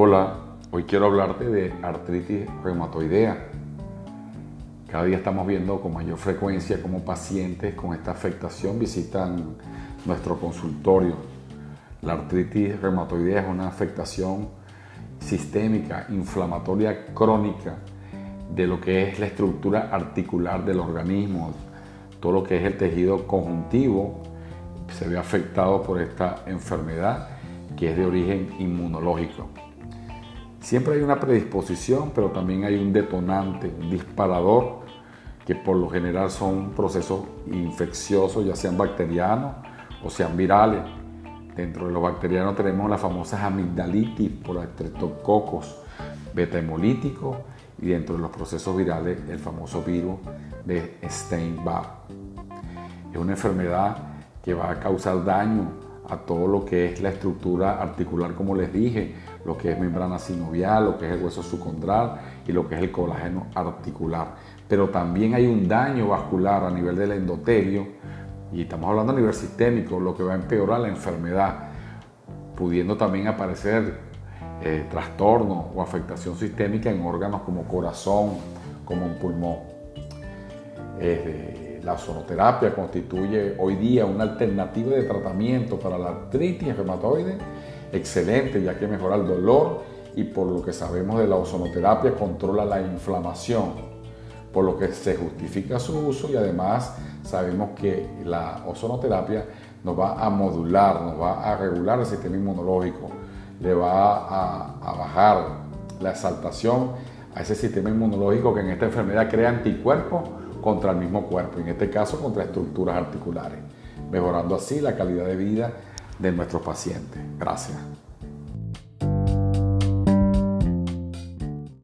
Hola, hoy quiero hablarte de artritis reumatoidea. Cada día estamos viendo con mayor frecuencia cómo pacientes con esta afectación visitan nuestro consultorio. La artritis reumatoidea es una afectación sistémica, inflamatoria crónica de lo que es la estructura articular del organismo, todo lo que es el tejido conjuntivo se ve afectado por esta enfermedad que es de origen inmunológico. Siempre hay una predisposición, pero también hay un detonante, un disparador, que por lo general son procesos infecciosos, ya sean bacterianos o sean virales. Dentro de los bacterianos tenemos las famosas amigdalitis por estreptococos beta hemolítico y dentro de los procesos virales el famoso virus de Steinbach. Es una enfermedad que va a causar daño a todo lo que es la estructura articular, como les dije, lo que es membrana sinovial, lo que es el hueso subcondral y lo que es el colágeno articular. Pero también hay un daño vascular a nivel del endotelio, y estamos hablando a nivel sistémico, lo que va a empeorar la enfermedad, pudiendo también aparecer eh, trastorno o afectación sistémica en órganos como corazón, como un pulmón. La ozonoterapia constituye hoy día una alternativa de tratamiento para la artritis reumatoide. Excelente, ya que mejora el dolor y por lo que sabemos de la ozonoterapia controla la inflamación, por lo que se justifica su uso y además sabemos que la ozonoterapia nos va a modular, nos va a regular el sistema inmunológico, le va a, a bajar la exaltación a ese sistema inmunológico que en esta enfermedad crea anticuerpos contra el mismo cuerpo, en este caso contra estructuras articulares, mejorando así la calidad de vida de nuestros pacientes. Gracias.